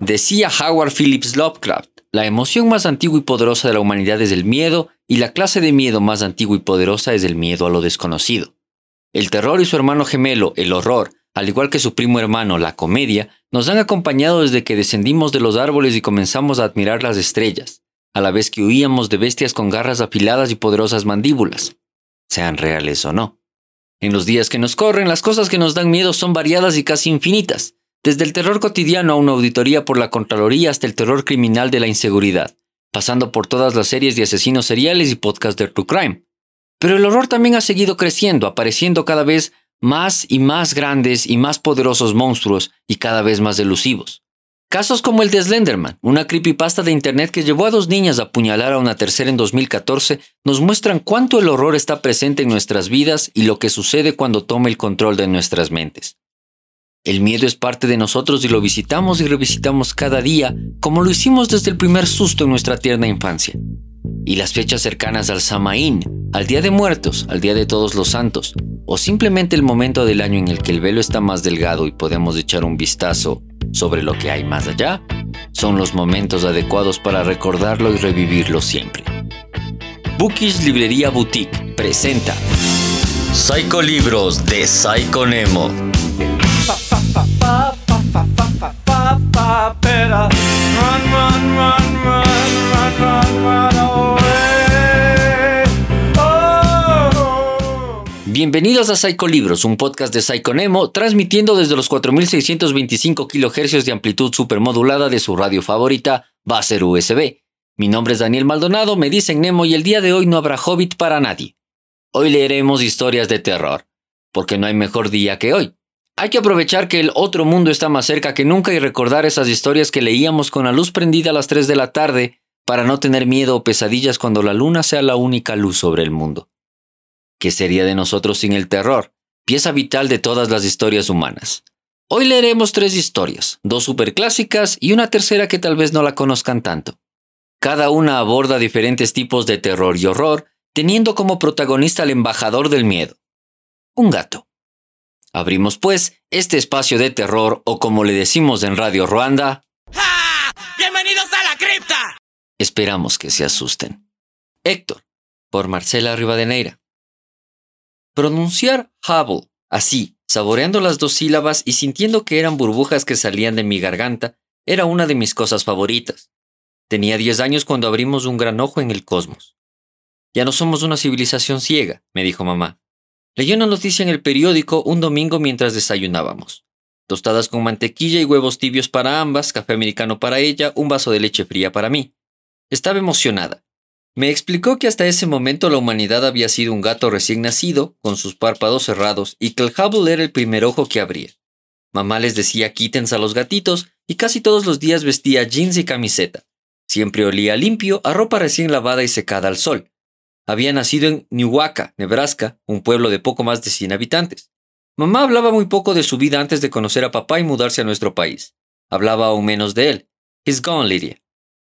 Decía Howard Phillips Lovecraft, la emoción más antigua y poderosa de la humanidad es el miedo, y la clase de miedo más antigua y poderosa es el miedo a lo desconocido. El terror y su hermano gemelo, el horror, al igual que su primo hermano, la comedia, nos han acompañado desde que descendimos de los árboles y comenzamos a admirar las estrellas, a la vez que huíamos de bestias con garras afiladas y poderosas mandíbulas, sean reales o no. En los días que nos corren, las cosas que nos dan miedo son variadas y casi infinitas, desde el terror cotidiano a una auditoría por la Contraloría hasta el terror criminal de la inseguridad, pasando por todas las series de asesinos seriales y podcasts de True Crime. Pero el horror también ha seguido creciendo, apareciendo cada vez más y más grandes y más poderosos monstruos y cada vez más elusivos. Casos como el de Slenderman, una creepypasta de internet que llevó a dos niñas a apuñalar a una tercera en 2014, nos muestran cuánto el horror está presente en nuestras vidas y lo que sucede cuando toma el control de nuestras mentes. El miedo es parte de nosotros y lo visitamos y revisitamos cada día, como lo hicimos desde el primer susto en nuestra tierna infancia. Y las fechas cercanas al Samaín, al Día de Muertos, al Día de Todos los Santos, o simplemente el momento del año en el que el velo está más delgado y podemos echar un vistazo sobre lo que hay más allá, son los momentos adecuados para recordarlo y revivirlo siempre. Bookies Librería Boutique presenta Psycho Libros de Psycho Nemo. Bienvenidos a Psycho Libros, un podcast de Psycho Nemo, transmitiendo desde los 4625 kHz de amplitud supermodulada de su radio favorita, Baser USB. Mi nombre es Daniel Maldonado, me dicen Nemo y el día de hoy no habrá hobbit para nadie. Hoy leeremos historias de terror, porque no hay mejor día que hoy. Hay que aprovechar que el otro mundo está más cerca que nunca y recordar esas historias que leíamos con la luz prendida a las 3 de la tarde para no tener miedo o pesadillas cuando la luna sea la única luz sobre el mundo. ¿Qué sería de nosotros sin el terror? Pieza vital de todas las historias humanas. Hoy leeremos tres historias, dos superclásicas y una tercera que tal vez no la conozcan tanto. Cada una aborda diferentes tipos de terror y horror, teniendo como protagonista al embajador del miedo, un gato. Abrimos pues este espacio de terror o como le decimos en Radio Ruanda, ¡Ja! ¡Bienvenidos a la cripta! esperamos que se asusten. Héctor, por Marcela Rivadeneira. Pronunciar Hubble, así, saboreando las dos sílabas y sintiendo que eran burbujas que salían de mi garganta, era una de mis cosas favoritas. Tenía 10 años cuando abrimos un gran ojo en el cosmos. Ya no somos una civilización ciega, me dijo mamá. Leyó una noticia en el periódico un domingo mientras desayunábamos. Tostadas con mantequilla y huevos tibios para ambas, café americano para ella, un vaso de leche fría para mí. Estaba emocionada. Me explicó que hasta ese momento la humanidad había sido un gato recién nacido, con sus párpados cerrados, y que el Hubble era el primer ojo que abría. Mamá les decía quítense a los gatitos, y casi todos los días vestía jeans y camiseta. Siempre olía limpio, a ropa recién lavada y secada al sol. Había nacido en Newaka, Nebraska, un pueblo de poco más de 100 habitantes. Mamá hablaba muy poco de su vida antes de conocer a papá y mudarse a nuestro país. Hablaba aún menos de él. He's gone, Lydia.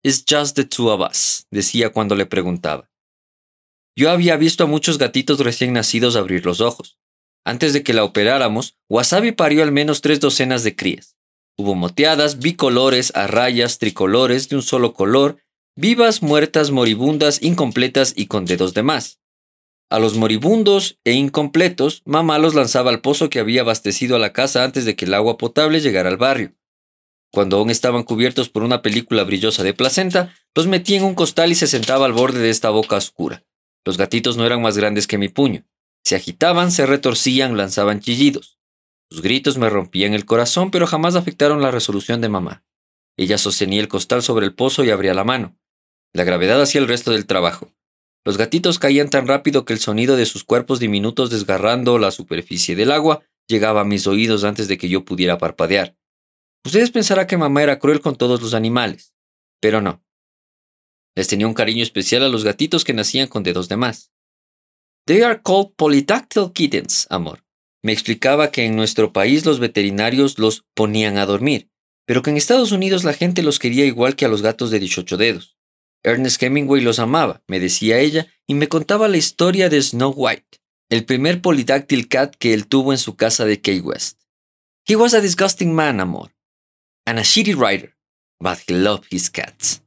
It's just the two of us, decía cuando le preguntaba. Yo había visto a muchos gatitos recién nacidos abrir los ojos. Antes de que la operáramos, Wasabi parió al menos tres docenas de crías. Hubo moteadas, bicolores, a rayas, tricolores de un solo color, vivas, muertas, moribundas, incompletas y con dedos de más. A los moribundos e incompletos, mamá los lanzaba al pozo que había abastecido a la casa antes de que el agua potable llegara al barrio. Cuando aún estaban cubiertos por una película brillosa de placenta, los metía en un costal y se sentaba al borde de esta boca oscura. Los gatitos no eran más grandes que mi puño. Se agitaban, se retorcían, lanzaban chillidos. Sus gritos me rompían el corazón, pero jamás afectaron la resolución de mamá. Ella sostenía el costal sobre el pozo y abría la mano. La gravedad hacía el resto del trabajo. Los gatitos caían tan rápido que el sonido de sus cuerpos diminutos desgarrando la superficie del agua llegaba a mis oídos antes de que yo pudiera parpadear. Ustedes pensarán que mamá era cruel con todos los animales, pero no. Les tenía un cariño especial a los gatitos que nacían con dedos de más. They are called polydactyl kittens, amor. Me explicaba que en nuestro país los veterinarios los ponían a dormir, pero que en Estados Unidos la gente los quería igual que a los gatos de 18 dedos. Ernest Hemingway los amaba, me decía ella, y me contaba la historia de Snow White. el primer polydactyl cat que él tuvo en su casa de Key West. He was a disgusting man, amor, and a shitty writer, but he loved his cats.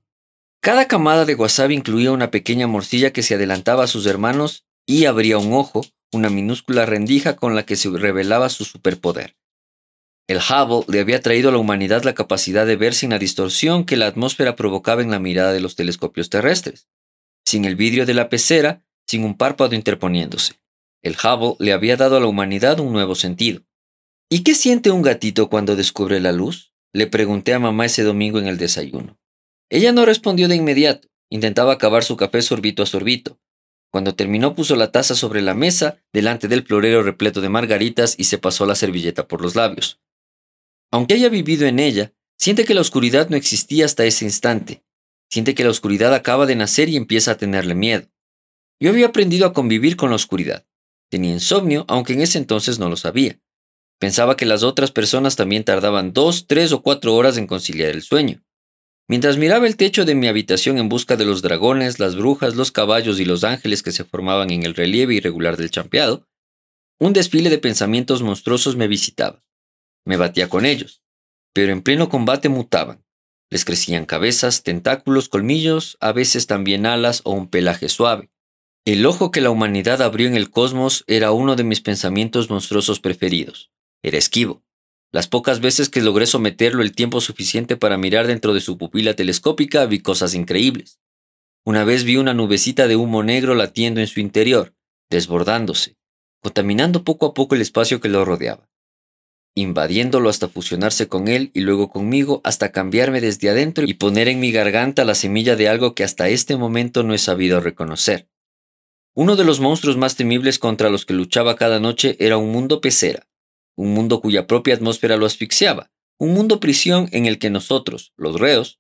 Cada camada de wasabi incluía una pequeña morcilla que se adelantaba a sus hermanos y abría un ojo, una minúscula rendija con la que se revelaba su superpoder. El Hubble le había traído a la humanidad la capacidad de ver sin la distorsión que la atmósfera provocaba en la mirada de los telescopios terrestres, sin el vidrio de la pecera, sin un párpado interponiéndose. El Hubble le había dado a la humanidad un nuevo sentido. ¿Y qué siente un gatito cuando descubre la luz? Le pregunté a mamá ese domingo en el desayuno. Ella no respondió de inmediato, intentaba acabar su café sorbito a sorbito. Cuando terminó puso la taza sobre la mesa, delante del florero repleto de margaritas y se pasó la servilleta por los labios. Aunque haya vivido en ella, siente que la oscuridad no existía hasta ese instante. Siente que la oscuridad acaba de nacer y empieza a tenerle miedo. Yo había aprendido a convivir con la oscuridad. Tenía insomnio, aunque en ese entonces no lo sabía. Pensaba que las otras personas también tardaban dos, tres o cuatro horas en conciliar el sueño. Mientras miraba el techo de mi habitación en busca de los dragones, las brujas, los caballos y los ángeles que se formaban en el relieve irregular del champeado, un desfile de pensamientos monstruosos me visitaba. Me batía con ellos, pero en pleno combate mutaban. Les crecían cabezas, tentáculos, colmillos, a veces también alas o un pelaje suave. El ojo que la humanidad abrió en el cosmos era uno de mis pensamientos monstruosos preferidos. Era esquivo. Las pocas veces que logré someterlo el tiempo suficiente para mirar dentro de su pupila telescópica vi cosas increíbles. Una vez vi una nubecita de humo negro latiendo en su interior, desbordándose, contaminando poco a poco el espacio que lo rodeaba invadiéndolo hasta fusionarse con él y luego conmigo hasta cambiarme desde adentro y poner en mi garganta la semilla de algo que hasta este momento no he sabido reconocer. Uno de los monstruos más temibles contra los que luchaba cada noche era un mundo pecera, un mundo cuya propia atmósfera lo asfixiaba, un mundo prisión en el que nosotros, los reos,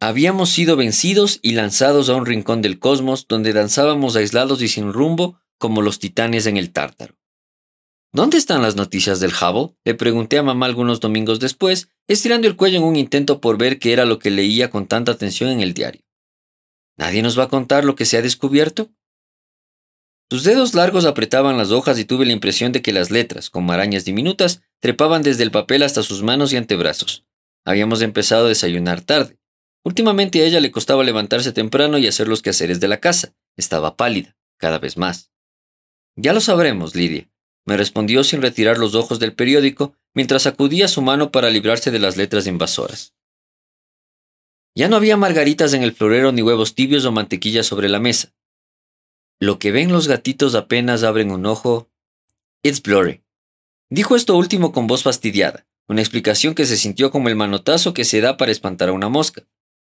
habíamos sido vencidos y lanzados a un rincón del cosmos donde danzábamos aislados y sin rumbo como los titanes en el tártaro. ¿Dónde están las noticias del Hubble? Le pregunté a mamá algunos domingos después, estirando el cuello en un intento por ver qué era lo que leía con tanta atención en el diario. ¿Nadie nos va a contar lo que se ha descubierto? Sus dedos largos apretaban las hojas y tuve la impresión de que las letras, como arañas diminutas, trepaban desde el papel hasta sus manos y antebrazos. Habíamos empezado a desayunar tarde. Últimamente a ella le costaba levantarse temprano y hacer los quehaceres de la casa. Estaba pálida, cada vez más. Ya lo sabremos, Lidia me respondió sin retirar los ojos del periódico mientras sacudía su mano para librarse de las letras invasoras. Ya no había margaritas en el florero ni huevos tibios o mantequilla sobre la mesa. Lo que ven los gatitos apenas abren un ojo. It's blurry. Dijo esto último con voz fastidiada, una explicación que se sintió como el manotazo que se da para espantar a una mosca,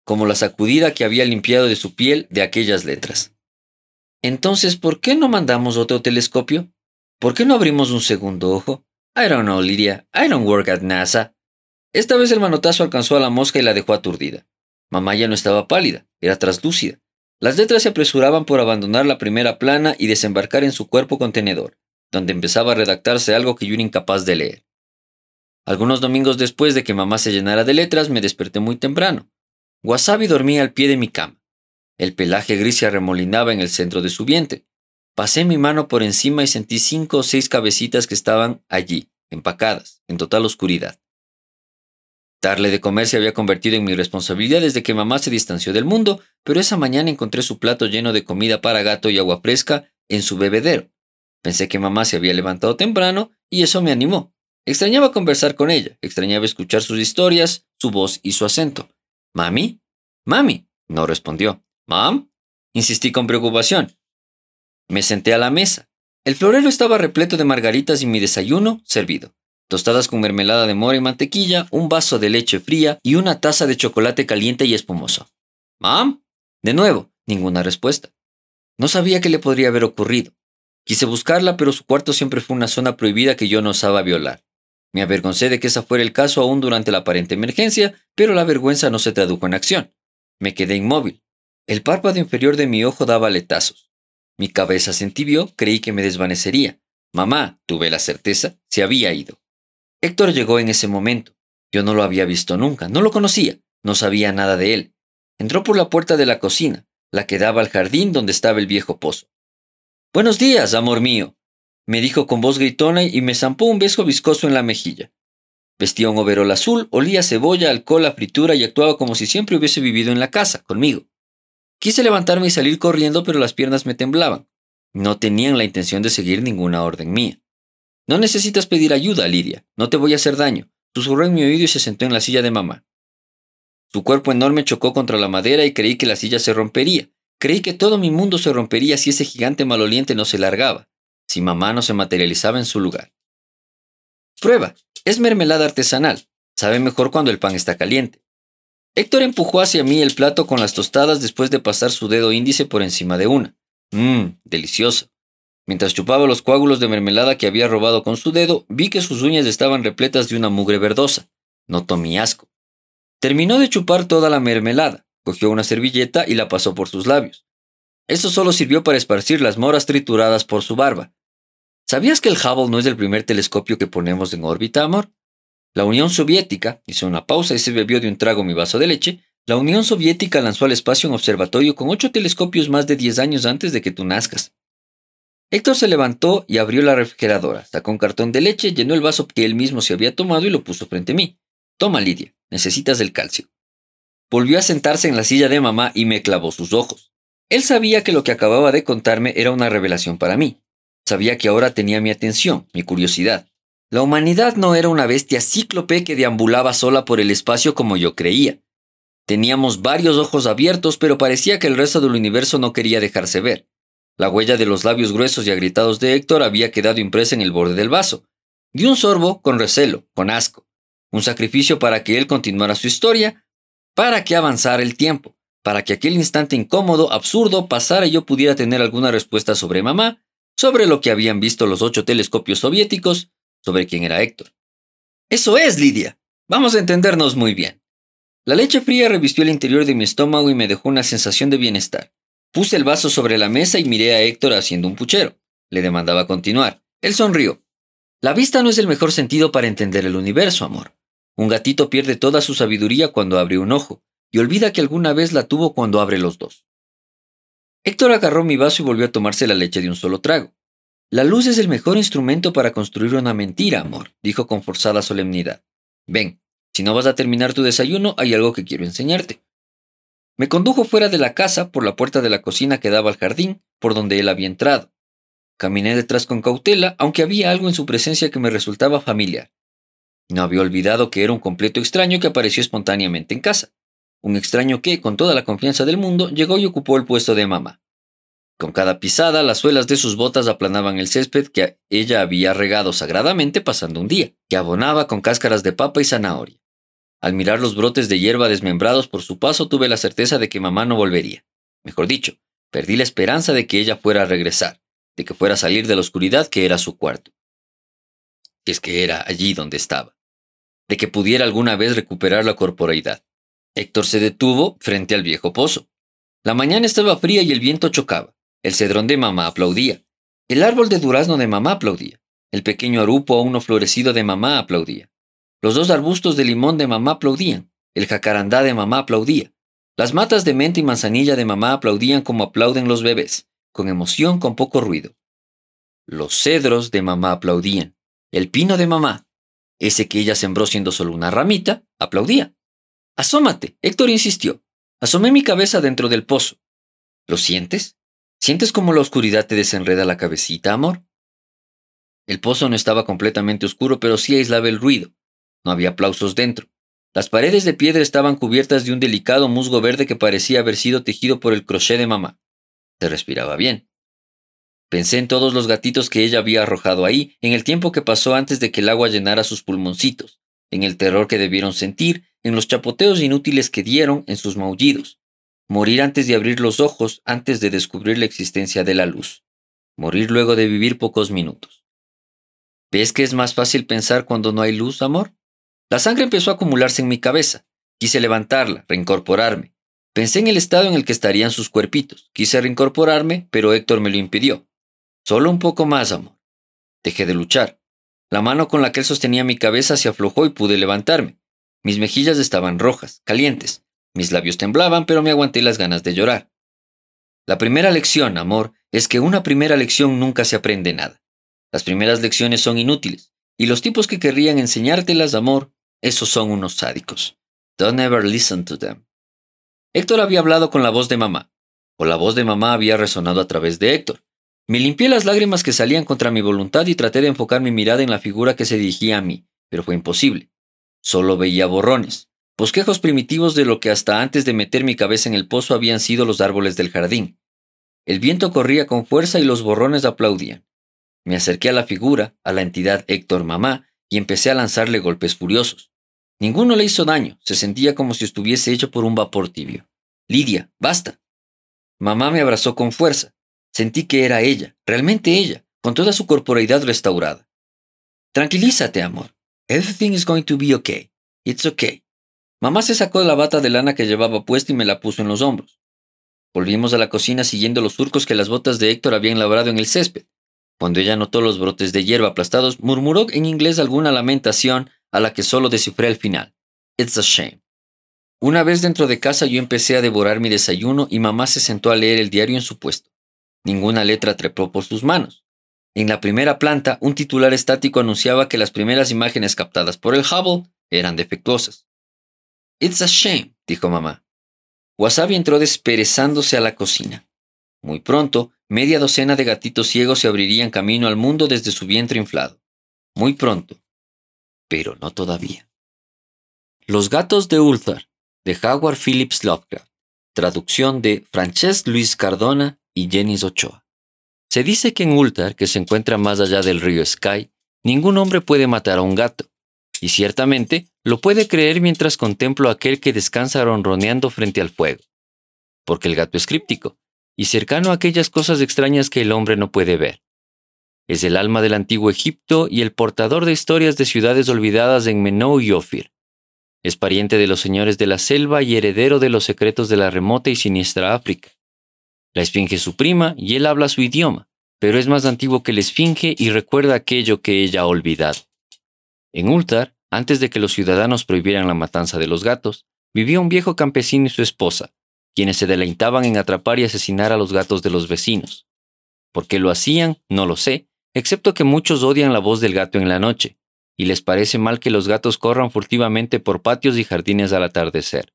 como la sacudida que había limpiado de su piel de aquellas letras. Entonces, ¿por qué no mandamos otro telescopio? ¿Por qué no abrimos un segundo ojo? I don't know, Lidia. I don't work at NASA. Esta vez el manotazo alcanzó a la mosca y la dejó aturdida. Mamá ya no estaba pálida, era traslúcida. Las letras se apresuraban por abandonar la primera plana y desembarcar en su cuerpo contenedor, donde empezaba a redactarse algo que yo era incapaz de leer. Algunos domingos después de que mamá se llenara de letras, me desperté muy temprano. Wasabi dormía al pie de mi cama. El pelaje gris se arremolinaba en el centro de su vientre. Pasé mi mano por encima y sentí cinco o seis cabecitas que estaban allí, empacadas, en total oscuridad. Darle de comer se había convertido en mi responsabilidad desde que mamá se distanció del mundo, pero esa mañana encontré su plato lleno de comida para gato y agua fresca en su bebedero. Pensé que mamá se había levantado temprano y eso me animó. Extrañaba conversar con ella, extrañaba escuchar sus historias, su voz y su acento. ¿Mami? ¿Mami? No respondió. ¿Mam? Insistí con preocupación. Me senté a la mesa. El florero estaba repleto de margaritas y mi desayuno servido. Tostadas con mermelada de mora y mantequilla, un vaso de leche fría y una taza de chocolate caliente y espumoso. ¿Mam? De nuevo, ninguna respuesta. No sabía qué le podría haber ocurrido. Quise buscarla, pero su cuarto siempre fue una zona prohibida que yo no osaba violar. Me avergoncé de que esa fuera el caso aún durante la aparente emergencia, pero la vergüenza no se tradujo en acción. Me quedé inmóvil. El párpado inferior de mi ojo daba letazos. Mi cabeza se entibió, creí que me desvanecería. Mamá, tuve la certeza, se había ido. Héctor llegó en ese momento. Yo no lo había visto nunca, no lo conocía, no sabía nada de él. Entró por la puerta de la cocina, la que daba al jardín donde estaba el viejo pozo. Buenos días, amor mío. me dijo con voz gritona y me zampó un beso viscoso en la mejilla. Vestía un overol azul, olía cebolla, alcohol, a fritura y actuaba como si siempre hubiese vivido en la casa, conmigo. Quise levantarme y salir corriendo, pero las piernas me temblaban. No tenían la intención de seguir ninguna orden mía. No necesitas pedir ayuda, Lidia. No te voy a hacer daño. Susurró en mi oído y se sentó en la silla de mamá. Su cuerpo enorme chocó contra la madera y creí que la silla se rompería. Creí que todo mi mundo se rompería si ese gigante maloliente no se largaba, si mamá no se materializaba en su lugar. Prueba, es mermelada artesanal. Sabe mejor cuando el pan está caliente. Héctor empujó hacia mí el plato con las tostadas después de pasar su dedo índice por encima de una. Mmm, delicioso. Mientras chupaba los coágulos de mermelada que había robado con su dedo, vi que sus uñas estaban repletas de una mugre verdosa. Notó mi asco. Terminó de chupar toda la mermelada, cogió una servilleta y la pasó por sus labios. Eso solo sirvió para esparcir las moras trituradas por su barba. ¿Sabías que el Hubble no es el primer telescopio que ponemos en órbita, amor? La Unión Soviética, hizo una pausa y se bebió de un trago mi vaso de leche, la Unión Soviética lanzó al espacio un observatorio con ocho telescopios más de diez años antes de que tú nazcas. Héctor se levantó y abrió la refrigeradora, sacó un cartón de leche, llenó el vaso que él mismo se había tomado y lo puso frente a mí. Toma, Lidia, necesitas el calcio. Volvió a sentarse en la silla de mamá y me clavó sus ojos. Él sabía que lo que acababa de contarme era una revelación para mí. Sabía que ahora tenía mi atención, mi curiosidad. La humanidad no era una bestia cíclope que deambulaba sola por el espacio como yo creía. Teníamos varios ojos abiertos, pero parecía que el resto del universo no quería dejarse ver. La huella de los labios gruesos y agrietados de Héctor había quedado impresa en el borde del vaso. Di un sorbo con recelo, con asco. Un sacrificio para que él continuara su historia, para que avanzara el tiempo, para que aquel instante incómodo, absurdo, pasara y yo pudiera tener alguna respuesta sobre mamá, sobre lo que habían visto los ocho telescopios soviéticos, sobre quién era Héctor. Eso es, Lidia. Vamos a entendernos muy bien. La leche fría revistió el interior de mi estómago y me dejó una sensación de bienestar. Puse el vaso sobre la mesa y miré a Héctor haciendo un puchero. Le demandaba continuar. Él sonrió. La vista no es el mejor sentido para entender el universo, amor. Un gatito pierde toda su sabiduría cuando abre un ojo, y olvida que alguna vez la tuvo cuando abre los dos. Héctor agarró mi vaso y volvió a tomarse la leche de un solo trago. La luz es el mejor instrumento para construir una mentira, amor, dijo con forzada solemnidad. Ven, si no vas a terminar tu desayuno, hay algo que quiero enseñarte. Me condujo fuera de la casa por la puerta de la cocina que daba al jardín, por donde él había entrado. Caminé detrás con cautela, aunque había algo en su presencia que me resultaba familiar. No había olvidado que era un completo extraño que apareció espontáneamente en casa. Un extraño que, con toda la confianza del mundo, llegó y ocupó el puesto de mamá. Con cada pisada, las suelas de sus botas aplanaban el césped que ella había regado sagradamente pasando un día, que abonaba con cáscaras de papa y zanahoria. Al mirar los brotes de hierba desmembrados por su paso, tuve la certeza de que mamá no volvería. Mejor dicho, perdí la esperanza de que ella fuera a regresar, de que fuera a salir de la oscuridad que era su cuarto. Es que era allí donde estaba. De que pudiera alguna vez recuperar la corporeidad. Héctor se detuvo frente al viejo pozo. La mañana estaba fría y el viento chocaba. El cedrón de mamá aplaudía. El árbol de durazno de mamá aplaudía. El pequeño arupo aún no florecido de mamá aplaudía. Los dos arbustos de limón de mamá aplaudían. El jacarandá de mamá aplaudía. Las matas de menta y manzanilla de mamá aplaudían como aplauden los bebés, con emoción, con poco ruido. Los cedros de mamá aplaudían. El pino de mamá, ese que ella sembró siendo solo una ramita, aplaudía. Asómate, Héctor insistió. Asomé mi cabeza dentro del pozo. ¿Lo sientes? ¿Sientes cómo la oscuridad te desenreda la cabecita, amor? El pozo no estaba completamente oscuro, pero sí aislaba el ruido. No había aplausos dentro. Las paredes de piedra estaban cubiertas de un delicado musgo verde que parecía haber sido tejido por el crochet de mamá. Se respiraba bien. Pensé en todos los gatitos que ella había arrojado ahí, en el tiempo que pasó antes de que el agua llenara sus pulmoncitos, en el terror que debieron sentir, en los chapoteos inútiles que dieron, en sus maullidos. Morir antes de abrir los ojos, antes de descubrir la existencia de la luz. Morir luego de vivir pocos minutos. ¿Ves que es más fácil pensar cuando no hay luz, amor? La sangre empezó a acumularse en mi cabeza. Quise levantarla, reincorporarme. Pensé en el estado en el que estarían sus cuerpitos. Quise reincorporarme, pero Héctor me lo impidió. Solo un poco más, amor. Dejé de luchar. La mano con la que él sostenía mi cabeza se aflojó y pude levantarme. Mis mejillas estaban rojas, calientes. Mis labios temblaban, pero me aguanté las ganas de llorar. La primera lección, amor, es que una primera lección nunca se aprende nada. Las primeras lecciones son inútiles, y los tipos que querrían enseñártelas, amor, esos son unos sádicos. Don't ever listen to them. Héctor había hablado con la voz de mamá, o la voz de mamá había resonado a través de Héctor. Me limpié las lágrimas que salían contra mi voluntad y traté de enfocar mi mirada en la figura que se dirigía a mí, pero fue imposible. Solo veía borrones, bosquejos primitivos de lo que hasta antes de meter mi cabeza en el pozo habían sido los árboles del jardín. El viento corría con fuerza y los borrones aplaudían. Me acerqué a la figura, a la entidad Héctor Mamá, y empecé a lanzarle golpes furiosos. Ninguno le hizo daño, se sentía como si estuviese hecho por un vapor tibio. Lidia, basta. Mamá me abrazó con fuerza. Sentí que era ella, realmente ella, con toda su corporeidad restaurada. Tranquilízate, amor. Everything is going to be okay. It's okay. Mamá se sacó la bata de lana que llevaba puesta y me la puso en los hombros. Volvimos a la cocina siguiendo los surcos que las botas de Héctor habían labrado en el césped. Cuando ella notó los brotes de hierba aplastados, murmuró en inglés alguna lamentación a la que solo descifré el final. It's a shame. Una vez dentro de casa yo empecé a devorar mi desayuno y mamá se sentó a leer el diario en su puesto. Ninguna letra trepó por sus manos. En la primera planta, un titular estático anunciaba que las primeras imágenes captadas por el Hubble eran defectuosas. It's a shame, dijo mamá. Wasabi entró desperezándose a la cocina. Muy pronto, Media docena de gatitos ciegos se abrirían camino al mundo desde su vientre inflado. Muy pronto. Pero no todavía. Los gatos de Ulthar, de Howard Phillips Lovecraft. Traducción de Francesc Luis Cardona y Jenny Ochoa. Se dice que en Ulthar, que se encuentra más allá del río Sky, ningún hombre puede matar a un gato. Y ciertamente lo puede creer mientras contemplo a aquel que descansa ronroneando frente al fuego. Porque el gato es críptico, y cercano a aquellas cosas extrañas que el hombre no puede ver. Es el alma del antiguo Egipto y el portador de historias de ciudades olvidadas en Menou y Ofir. Es pariente de los señores de la selva y heredero de los secretos de la remota y siniestra África. La esfinge es su prima y él habla su idioma, pero es más antiguo que la esfinge y recuerda aquello que ella ha olvidado. En Ultar, antes de que los ciudadanos prohibieran la matanza de los gatos, vivía un viejo campesino y su esposa, quienes se deleitaban en atrapar y asesinar a los gatos de los vecinos. ¿Por qué lo hacían? No lo sé, excepto que muchos odian la voz del gato en la noche, y les parece mal que los gatos corran furtivamente por patios y jardines al atardecer.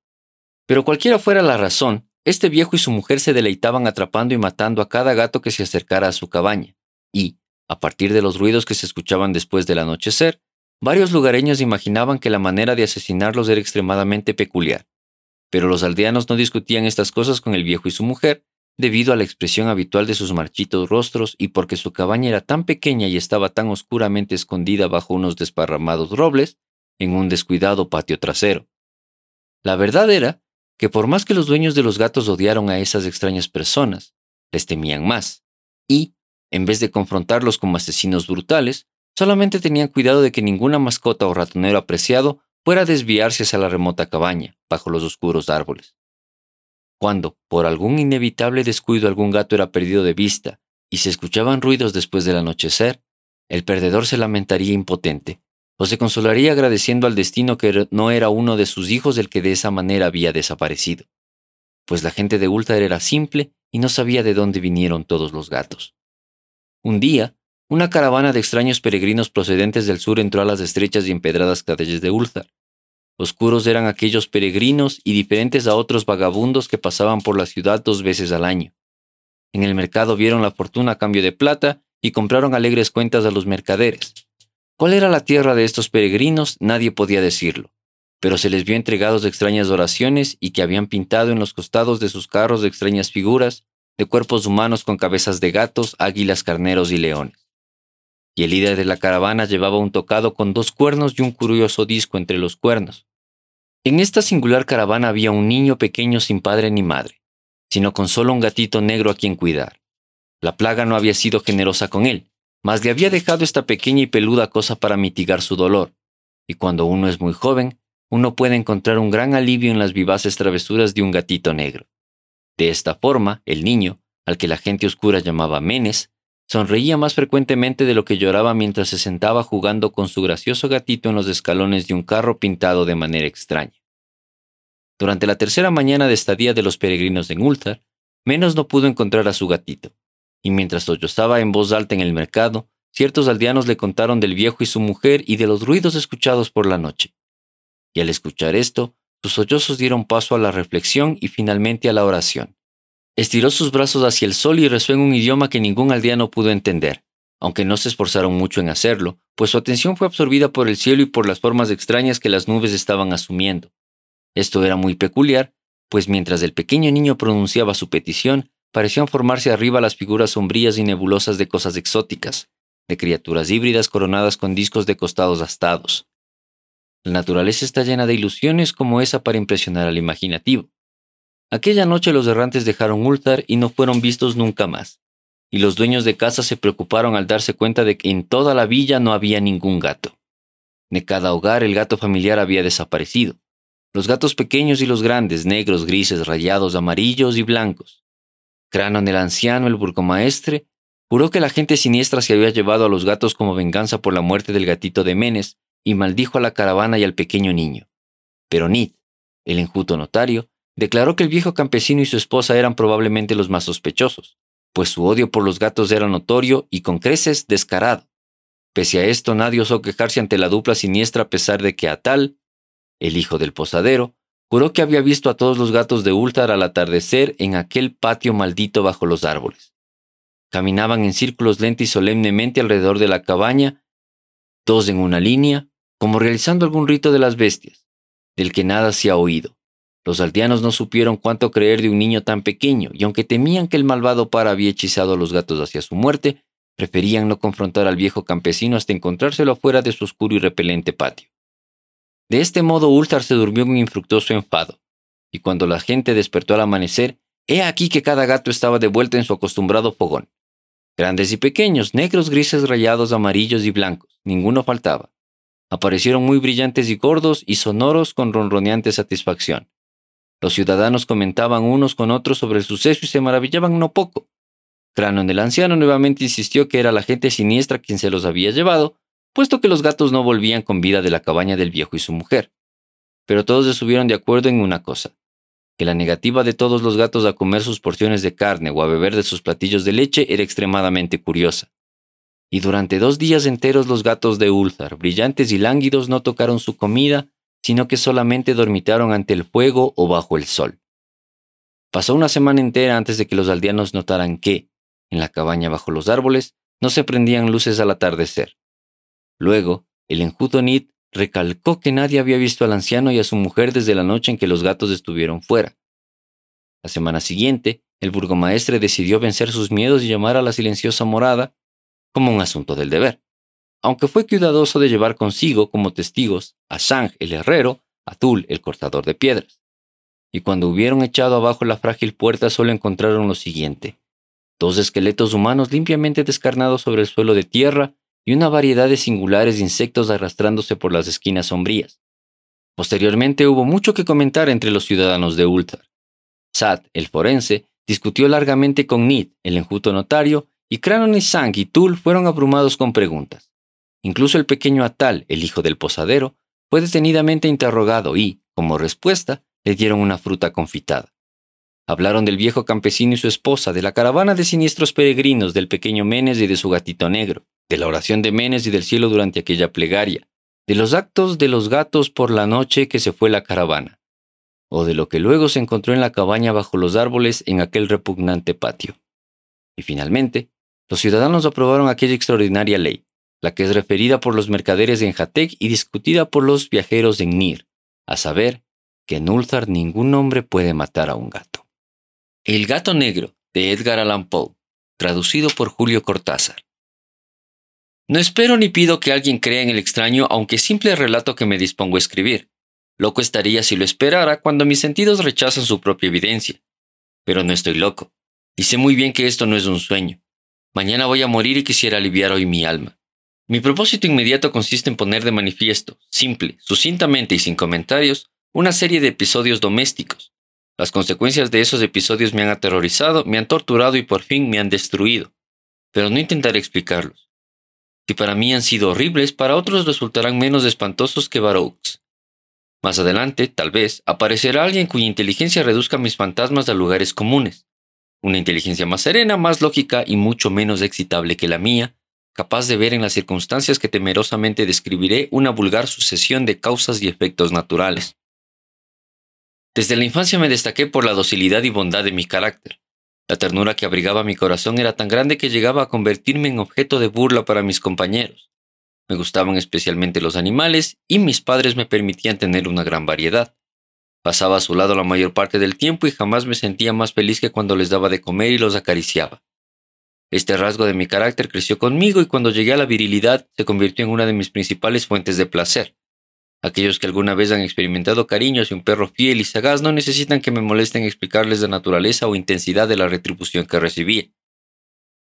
Pero cualquiera fuera la razón, este viejo y su mujer se deleitaban atrapando y matando a cada gato que se acercara a su cabaña, y, a partir de los ruidos que se escuchaban después del anochecer, varios lugareños imaginaban que la manera de asesinarlos era extremadamente peculiar. Pero los aldeanos no discutían estas cosas con el viejo y su mujer, debido a la expresión habitual de sus marchitos rostros y porque su cabaña era tan pequeña y estaba tan oscuramente escondida bajo unos desparramados robles, en un descuidado patio trasero. La verdad era que por más que los dueños de los gatos odiaron a esas extrañas personas, les temían más, y, en vez de confrontarlos como asesinos brutales, solamente tenían cuidado de que ninguna mascota o ratonero apreciado fuera desviarse hacia la remota cabaña, bajo los oscuros árboles. Cuando, por algún inevitable descuido, algún gato era perdido de vista y se escuchaban ruidos después del anochecer, el perdedor se lamentaría impotente, o se consolaría agradeciendo al destino que no era uno de sus hijos el que de esa manera había desaparecido, pues la gente de Ultar era simple y no sabía de dónde vinieron todos los gatos. Un día, una caravana de extraños peregrinos procedentes del sur entró a las estrechas y empedradas calles de Ulzar. Oscuros eran aquellos peregrinos y diferentes a otros vagabundos que pasaban por la ciudad dos veces al año. En el mercado vieron la fortuna a cambio de plata y compraron alegres cuentas a los mercaderes. ¿Cuál era la tierra de estos peregrinos? Nadie podía decirlo, pero se les vio entregados extrañas oraciones y que habían pintado en los costados de sus carros extrañas figuras, de cuerpos humanos con cabezas de gatos, águilas, carneros y leones y el líder de la caravana llevaba un tocado con dos cuernos y un curioso disco entre los cuernos. En esta singular caravana había un niño pequeño sin padre ni madre, sino con solo un gatito negro a quien cuidar. La plaga no había sido generosa con él, mas le había dejado esta pequeña y peluda cosa para mitigar su dolor, y cuando uno es muy joven, uno puede encontrar un gran alivio en las vivaces travesuras de un gatito negro. De esta forma, el niño, al que la gente oscura llamaba Menes, Sonreía más frecuentemente de lo que lloraba mientras se sentaba jugando con su gracioso gatito en los escalones de un carro pintado de manera extraña. Durante la tercera mañana de estadía de los peregrinos en Ultar, Menos no pudo encontrar a su gatito, y mientras sollozaba en voz alta en el mercado, ciertos aldeanos le contaron del viejo y su mujer y de los ruidos escuchados por la noche. Y al escuchar esto, sus sollozos dieron paso a la reflexión y finalmente a la oración. Estiró sus brazos hacia el sol y rezó en un idioma que ningún aldeano pudo entender, aunque no se esforzaron mucho en hacerlo, pues su atención fue absorbida por el cielo y por las formas extrañas que las nubes estaban asumiendo. Esto era muy peculiar, pues mientras el pequeño niño pronunciaba su petición, parecían formarse arriba las figuras sombrías y nebulosas de cosas exóticas, de criaturas híbridas coronadas con discos de costados astados. La naturaleza está llena de ilusiones como esa para impresionar al imaginativo. Aquella noche los errantes dejaron Ultar y no fueron vistos nunca más, y los dueños de casa se preocuparon al darse cuenta de que en toda la villa no había ningún gato. De cada hogar el gato familiar había desaparecido. Los gatos pequeños y los grandes, negros, grises, rayados, amarillos y blancos. Cranon el anciano, el burgomaestre, juró que la gente siniestra se había llevado a los gatos como venganza por la muerte del gatito de Menes y maldijo a la caravana y al pequeño niño. Pero Nid, el enjuto notario, declaró que el viejo campesino y su esposa eran probablemente los más sospechosos, pues su odio por los gatos era notorio y con creces descarado. Pese a esto, nadie osó quejarse ante la dupla siniestra a pesar de que Atal, el hijo del posadero, juró que había visto a todos los gatos de Ultar al atardecer en aquel patio maldito bajo los árboles. Caminaban en círculos lentos y solemnemente alrededor de la cabaña, dos en una línea, como realizando algún rito de las bestias, del que nada se ha oído. Los aldeanos no supieron cuánto creer de un niño tan pequeño, y aunque temían que el malvado par había hechizado a los gatos hacia su muerte, preferían no confrontar al viejo campesino hasta encontrárselo afuera de su oscuro y repelente patio. De este modo Ultar se durmió un infructuoso enfado, y cuando la gente despertó al amanecer, he aquí que cada gato estaba de vuelta en su acostumbrado fogón. Grandes y pequeños, negros, grises, rayados, amarillos y blancos, ninguno faltaba. Aparecieron muy brillantes y gordos y sonoros con ronroneante satisfacción. Los ciudadanos comentaban unos con otros sobre el suceso y se maravillaban no poco. Cranon el anciano nuevamente insistió que era la gente siniestra quien se los había llevado, puesto que los gatos no volvían con vida de la cabaña del viejo y su mujer. Pero todos estuvieron de acuerdo en una cosa, que la negativa de todos los gatos a comer sus porciones de carne o a beber de sus platillos de leche era extremadamente curiosa. Y durante dos días enteros los gatos de Ulthar, brillantes y lánguidos, no tocaron su comida sino que solamente dormitaron ante el fuego o bajo el sol. Pasó una semana entera antes de que los aldeanos notaran que, en la cabaña bajo los árboles, no se prendían luces al atardecer. Luego, el enjuto Nid recalcó que nadie había visto al anciano y a su mujer desde la noche en que los gatos estuvieron fuera. La semana siguiente, el burgomaestre decidió vencer sus miedos y llamar a la silenciosa morada como un asunto del deber aunque fue cuidadoso de llevar consigo como testigos a Shang el herrero, a Tul el cortador de piedras. Y cuando hubieron echado abajo la frágil puerta solo encontraron lo siguiente. Dos esqueletos humanos limpiamente descarnados sobre el suelo de tierra y una variedad de singulares insectos arrastrándose por las esquinas sombrías. Posteriormente hubo mucho que comentar entre los ciudadanos de Ultar. Sad, el forense, discutió largamente con Nid, el enjuto notario, y Cranon y Sang y Tul fueron abrumados con preguntas. Incluso el pequeño Atal, el hijo del posadero, fue detenidamente interrogado y, como respuesta, le dieron una fruta confitada. Hablaron del viejo campesino y su esposa, de la caravana de siniestros peregrinos, del pequeño Menes y de su gatito negro, de la oración de Menes y del cielo durante aquella plegaria, de los actos de los gatos por la noche que se fue la caravana, o de lo que luego se encontró en la cabaña bajo los árboles en aquel repugnante patio. Y finalmente, los ciudadanos aprobaron aquella extraordinaria ley, la que es referida por los mercaderes en Jatec y discutida por los viajeros en Nir, a saber, que en Ulthar ningún hombre puede matar a un gato. El gato negro, de Edgar Allan Poe, traducido por Julio Cortázar. No espero ni pido que alguien crea en el extraño, aunque simple relato que me dispongo a escribir. Loco estaría si lo esperara cuando mis sentidos rechazan su propia evidencia. Pero no estoy loco, y sé muy bien que esto no es un sueño. Mañana voy a morir y quisiera aliviar hoy mi alma. Mi propósito inmediato consiste en poner de manifiesto, simple, sucintamente y sin comentarios, una serie de episodios domésticos. Las consecuencias de esos episodios me han aterrorizado, me han torturado y por fin me han destruido. Pero no intentaré explicarlos. Si para mí han sido horribles, para otros resultarán menos espantosos que Barouks. Más adelante, tal vez, aparecerá alguien cuya inteligencia reduzca mis fantasmas a lugares comunes. Una inteligencia más serena, más lógica y mucho menos excitable que la mía, capaz de ver en las circunstancias que temerosamente describiré una vulgar sucesión de causas y efectos naturales. Desde la infancia me destaqué por la docilidad y bondad de mi carácter. La ternura que abrigaba mi corazón era tan grande que llegaba a convertirme en objeto de burla para mis compañeros. Me gustaban especialmente los animales y mis padres me permitían tener una gran variedad. Pasaba a su lado la mayor parte del tiempo y jamás me sentía más feliz que cuando les daba de comer y los acariciaba. Este rasgo de mi carácter creció conmigo y cuando llegué a la virilidad se convirtió en una de mis principales fuentes de placer. Aquellos que alguna vez han experimentado cariño hacia un perro fiel y sagaz no necesitan que me molesten explicarles la naturaleza o intensidad de la retribución que recibía.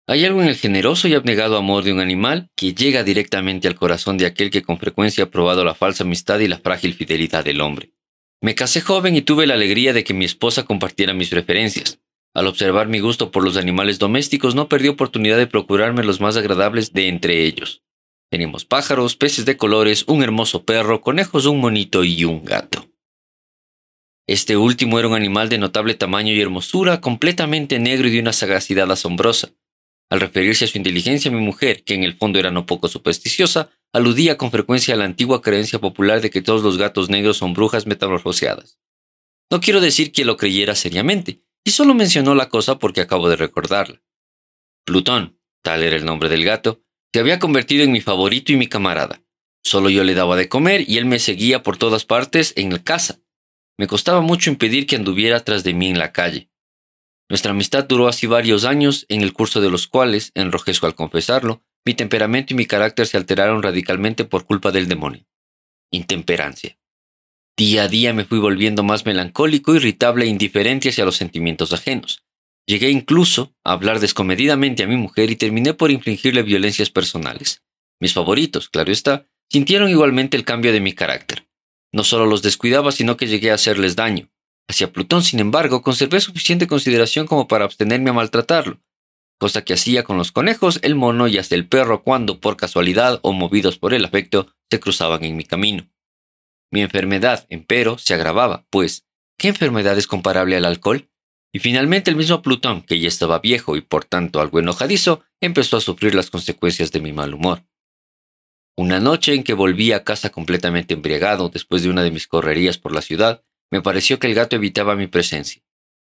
Hay algo en el generoso y abnegado amor de un animal que llega directamente al corazón de aquel que con frecuencia ha probado la falsa amistad y la frágil fidelidad del hombre. Me casé joven y tuve la alegría de que mi esposa compartiera mis preferencias. Al observar mi gusto por los animales domésticos, no perdí oportunidad de procurarme los más agradables de entre ellos. Teníamos pájaros, peces de colores, un hermoso perro, conejos, un monito y un gato. Este último era un animal de notable tamaño y hermosura, completamente negro y de una sagacidad asombrosa. Al referirse a su inteligencia, mi mujer, que en el fondo era no poco supersticiosa, aludía con frecuencia a la antigua creencia popular de que todos los gatos negros son brujas metamorfoseadas. No quiero decir que lo creyera seriamente, y solo mencionó la cosa porque acabo de recordarla. Plutón, tal era el nombre del gato, se había convertido en mi favorito y mi camarada. Solo yo le daba de comer y él me seguía por todas partes en la casa. Me costaba mucho impedir que anduviera tras de mí en la calle. Nuestra amistad duró así varios años, en el curso de los cuales, enrojezco al confesarlo, mi temperamento y mi carácter se alteraron radicalmente por culpa del demonio. Intemperancia. Día a día me fui volviendo más melancólico, irritable e indiferente hacia los sentimientos ajenos. Llegué incluso a hablar descomedidamente a mi mujer y terminé por infligirle violencias personales. Mis favoritos, claro está, sintieron igualmente el cambio de mi carácter. No solo los descuidaba, sino que llegué a hacerles daño. Hacia Plutón, sin embargo, conservé suficiente consideración como para abstenerme a maltratarlo, cosa que hacía con los conejos, el mono y hasta el perro cuando, por casualidad o movidos por el afecto, se cruzaban en mi camino. Mi enfermedad, empero, se agravaba, pues, ¿qué enfermedad es comparable al alcohol? Y finalmente el mismo Plutón, que ya estaba viejo y por tanto algo enojadizo, empezó a sufrir las consecuencias de mi mal humor. Una noche en que volví a casa completamente embriagado después de una de mis correrías por la ciudad, me pareció que el gato evitaba mi presencia.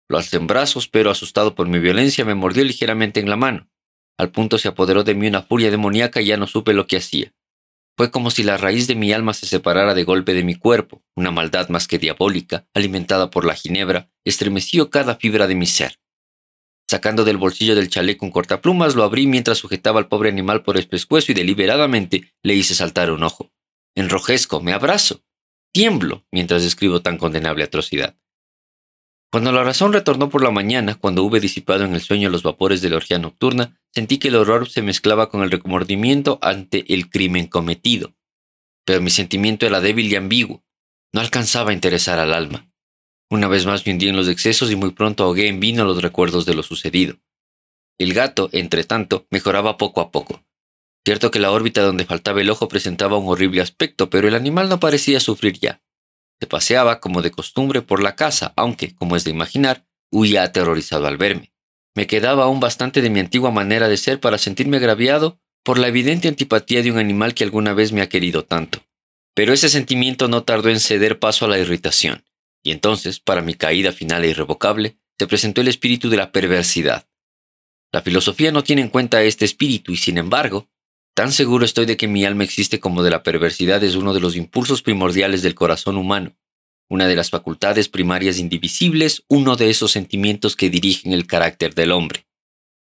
Lo alcé en brazos, pero asustado por mi violencia me mordió ligeramente en la mano. Al punto se apoderó de mí una furia demoníaca y ya no supe lo que hacía. Fue como si la raíz de mi alma se separara de golpe de mi cuerpo, una maldad más que diabólica, alimentada por la ginebra, estremeció cada fibra de mi ser. Sacando del bolsillo del chaleco un cortaplumas, lo abrí mientras sujetaba al pobre animal por el pescuezo y deliberadamente le hice saltar un ojo. Enrojezco, me abrazo, tiemblo mientras escribo tan condenable atrocidad. Cuando la razón retornó por la mañana, cuando hube disipado en el sueño los vapores de la orgía nocturna, sentí que el horror se mezclaba con el remordimiento ante el crimen cometido. Pero mi sentimiento era débil y ambiguo. No alcanzaba a interesar al alma. Una vez más me hundí en los excesos y muy pronto ahogué en vino los recuerdos de lo sucedido. El gato, entre tanto, mejoraba poco a poco. Cierto que la órbita donde faltaba el ojo presentaba un horrible aspecto, pero el animal no parecía sufrir ya. Se paseaba como de costumbre por la casa, aunque, como es de imaginar, huía aterrorizado al verme. Me quedaba aún bastante de mi antigua manera de ser para sentirme agraviado por la evidente antipatía de un animal que alguna vez me ha querido tanto. Pero ese sentimiento no tardó en ceder paso a la irritación, y entonces, para mi caída final e irrevocable, se presentó el espíritu de la perversidad. La filosofía no tiene en cuenta este espíritu y, sin embargo, Tan seguro estoy de que mi alma existe como de la perversidad es uno de los impulsos primordiales del corazón humano, una de las facultades primarias indivisibles, uno de esos sentimientos que dirigen el carácter del hombre.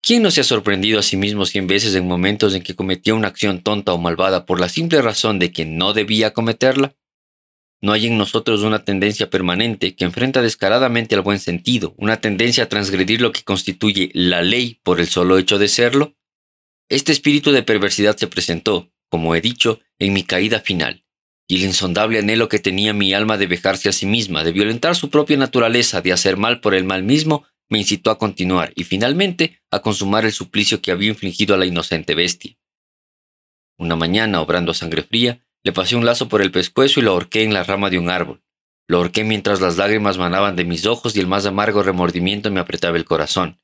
¿Quién no se ha sorprendido a sí mismo cien veces en momentos en que cometió una acción tonta o malvada por la simple razón de que no debía cometerla? ¿No hay en nosotros una tendencia permanente que enfrenta descaradamente al buen sentido, una tendencia a transgredir lo que constituye la ley por el solo hecho de serlo? Este espíritu de perversidad se presentó, como he dicho, en mi caída final, y el insondable anhelo que tenía mi alma de vejarse a sí misma, de violentar su propia naturaleza, de hacer mal por el mal mismo, me incitó a continuar y finalmente a consumar el suplicio que había infligido a la inocente bestia. Una mañana, obrando a sangre fría, le pasé un lazo por el pescuezo y lo ahorqué en la rama de un árbol. Lo ahorqué mientras las lágrimas manaban de mis ojos y el más amargo remordimiento me apretaba el corazón.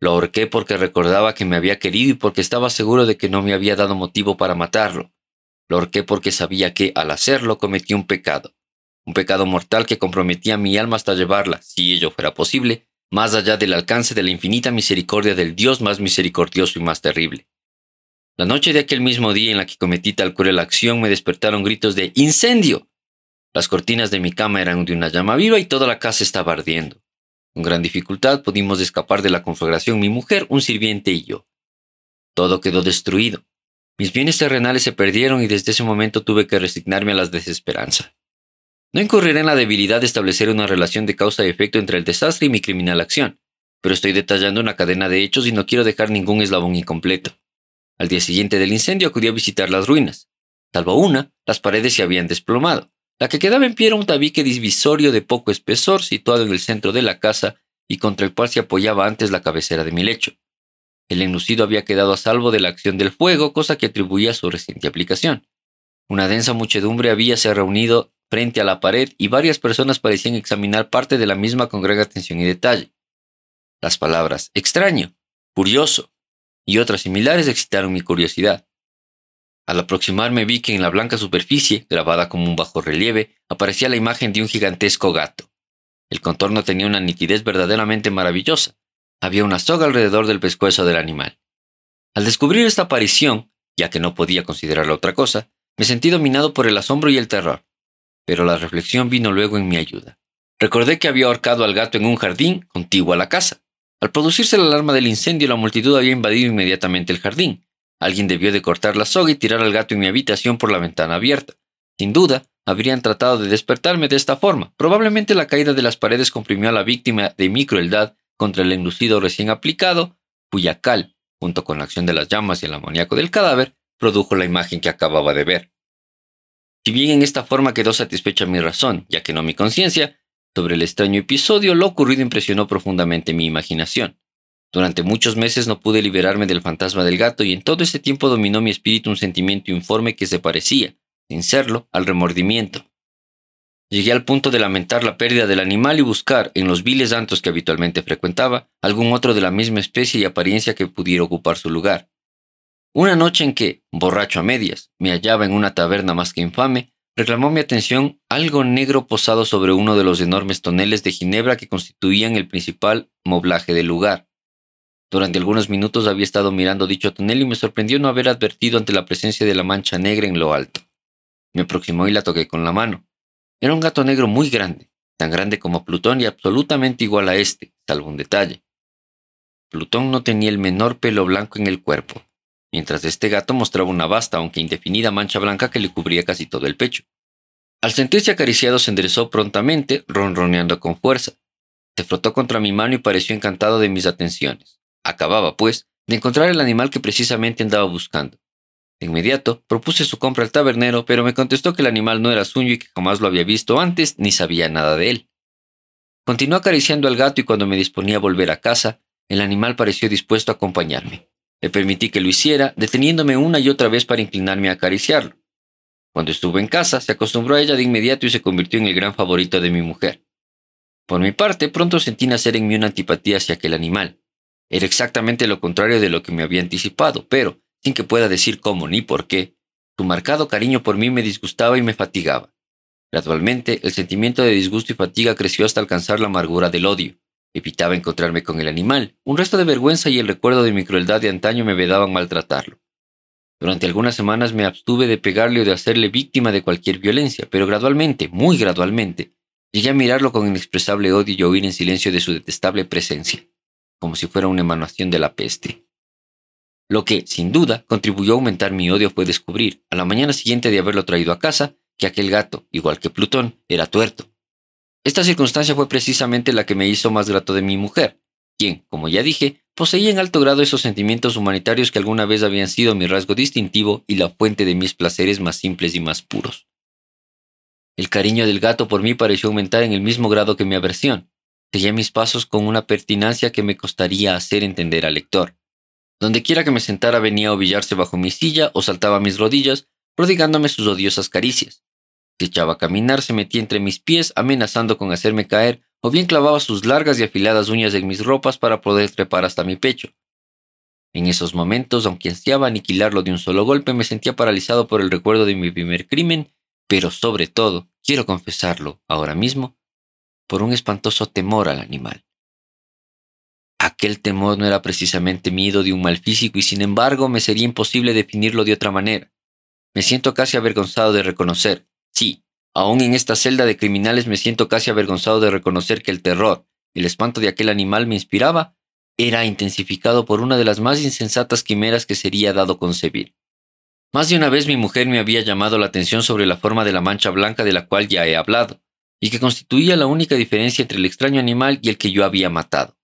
Lo ahorqué porque recordaba que me había querido y porque estaba seguro de que no me había dado motivo para matarlo. Lo ahorqué porque sabía que, al hacerlo, cometí un pecado. Un pecado mortal que comprometía mi alma hasta llevarla, si ello fuera posible, más allá del alcance de la infinita misericordia del Dios más misericordioso y más terrible. La noche de aquel mismo día en la que cometí tal cruel acción me despertaron gritos de ¡Incendio! Las cortinas de mi cama eran de una llama viva y toda la casa estaba ardiendo. Con gran dificultad pudimos escapar de la conflagración mi mujer, un sirviente y yo. Todo quedó destruido. Mis bienes terrenales se perdieron y desde ese momento tuve que resignarme a la desesperanza. No incurriré en la debilidad de establecer una relación de causa y efecto entre el desastre y mi criminal acción, pero estoy detallando una cadena de hechos y no quiero dejar ningún eslabón incompleto. Al día siguiente del incendio acudí a visitar las ruinas. Salvo una, las paredes se habían desplomado. La que quedaba en pie era un tabique divisorio de poco espesor situado en el centro de la casa y contra el cual se apoyaba antes la cabecera de mi lecho. El enlucido había quedado a salvo de la acción del fuego, cosa que atribuía a su reciente aplicación. Una densa muchedumbre habíase reunido frente a la pared y varias personas parecían examinar parte de la misma con gran atención y detalle. Las palabras extraño, curioso y otras similares excitaron mi curiosidad. Al aproximarme vi que en la blanca superficie, grabada como un bajo relieve, aparecía la imagen de un gigantesco gato. El contorno tenía una nitidez verdaderamente maravillosa. Había una soga alrededor del pescuezo del animal. Al descubrir esta aparición, ya que no podía considerarla otra cosa, me sentí dominado por el asombro y el terror. Pero la reflexión vino luego en mi ayuda. Recordé que había ahorcado al gato en un jardín contiguo a la casa. Al producirse la alarma del incendio, la multitud había invadido inmediatamente el jardín. Alguien debió de cortar la soga y tirar al gato en mi habitación por la ventana abierta. Sin duda, habrían tratado de despertarme de esta forma. Probablemente la caída de las paredes comprimió a la víctima de mi crueldad contra el enlucido recién aplicado, cuya cal, junto con la acción de las llamas y el amoníaco del cadáver, produjo la imagen que acababa de ver. Si bien en esta forma quedó satisfecha mi razón, ya que no mi conciencia, sobre el extraño episodio lo ocurrido impresionó profundamente mi imaginación. Durante muchos meses no pude liberarme del fantasma del gato y en todo ese tiempo dominó mi espíritu un sentimiento informe que se parecía, sin serlo, al remordimiento. Llegué al punto de lamentar la pérdida del animal y buscar, en los viles antos que habitualmente frecuentaba, algún otro de la misma especie y apariencia que pudiera ocupar su lugar. Una noche en que, borracho a medias, me hallaba en una taberna más que infame, reclamó mi atención algo negro posado sobre uno de los enormes toneles de ginebra que constituían el principal moblaje del lugar. Durante algunos minutos había estado mirando dicho tonel y me sorprendió no haber advertido ante la presencia de la mancha negra en lo alto. Me aproximó y la toqué con la mano. Era un gato negro muy grande, tan grande como Plutón y absolutamente igual a este, salvo un detalle. Plutón no tenía el menor pelo blanco en el cuerpo, mientras este gato mostraba una vasta, aunque indefinida mancha blanca que le cubría casi todo el pecho. Al sentirse acariciado se enderezó prontamente, ronroneando con fuerza. Se frotó contra mi mano y pareció encantado de mis atenciones. Acababa, pues, de encontrar el animal que precisamente andaba buscando. De inmediato propuse su compra al tabernero, pero me contestó que el animal no era suyo y que jamás lo había visto antes ni sabía nada de él. Continuó acariciando al gato y cuando me disponía a volver a casa, el animal pareció dispuesto a acompañarme. Le permití que lo hiciera, deteniéndome una y otra vez para inclinarme a acariciarlo. Cuando estuvo en casa, se acostumbró a ella de inmediato y se convirtió en el gran favorito de mi mujer. Por mi parte, pronto sentí nacer en mí una antipatía hacia aquel animal. Era exactamente lo contrario de lo que me había anticipado, pero, sin que pueda decir cómo ni por qué, su marcado cariño por mí me disgustaba y me fatigaba. Gradualmente, el sentimiento de disgusto y fatiga creció hasta alcanzar la amargura del odio. Evitaba encontrarme con el animal. Un resto de vergüenza y el recuerdo de mi crueldad de antaño me vedaban maltratarlo. Durante algunas semanas me abstuve de pegarle o de hacerle víctima de cualquier violencia, pero gradualmente, muy gradualmente, llegué a mirarlo con inexpresable odio y oír en silencio de su detestable presencia como si fuera una emanación de la peste. Lo que, sin duda, contribuyó a aumentar mi odio fue descubrir, a la mañana siguiente de haberlo traído a casa, que aquel gato, igual que Plutón, era tuerto. Esta circunstancia fue precisamente la que me hizo más grato de mi mujer, quien, como ya dije, poseía en alto grado esos sentimientos humanitarios que alguna vez habían sido mi rasgo distintivo y la fuente de mis placeres más simples y más puros. El cariño del gato por mí pareció aumentar en el mismo grado que mi aversión, Seguía mis pasos con una pertinacia que me costaría hacer entender al lector. Donde quiera que me sentara venía a ovillarse bajo mi silla o saltaba a mis rodillas, prodigándome sus odiosas caricias. Si echaba a caminar, se metía entre mis pies, amenazando con hacerme caer o bien clavaba sus largas y afiladas uñas en mis ropas para poder trepar hasta mi pecho. En esos momentos, aunque ansiaba aniquilarlo de un solo golpe, me sentía paralizado por el recuerdo de mi primer crimen, pero sobre todo, quiero confesarlo ahora mismo, por un espantoso temor al animal. Aquel temor no era precisamente miedo de un mal físico y sin embargo me sería imposible definirlo de otra manera. Me siento casi avergonzado de reconocer, sí, aún en esta celda de criminales me siento casi avergonzado de reconocer que el terror, el espanto de aquel animal me inspiraba, era intensificado por una de las más insensatas quimeras que sería dado concebir. Más de una vez mi mujer me había llamado la atención sobre la forma de la mancha blanca de la cual ya he hablado, y que constituía la única diferencia entre el extraño animal y el que yo había matado.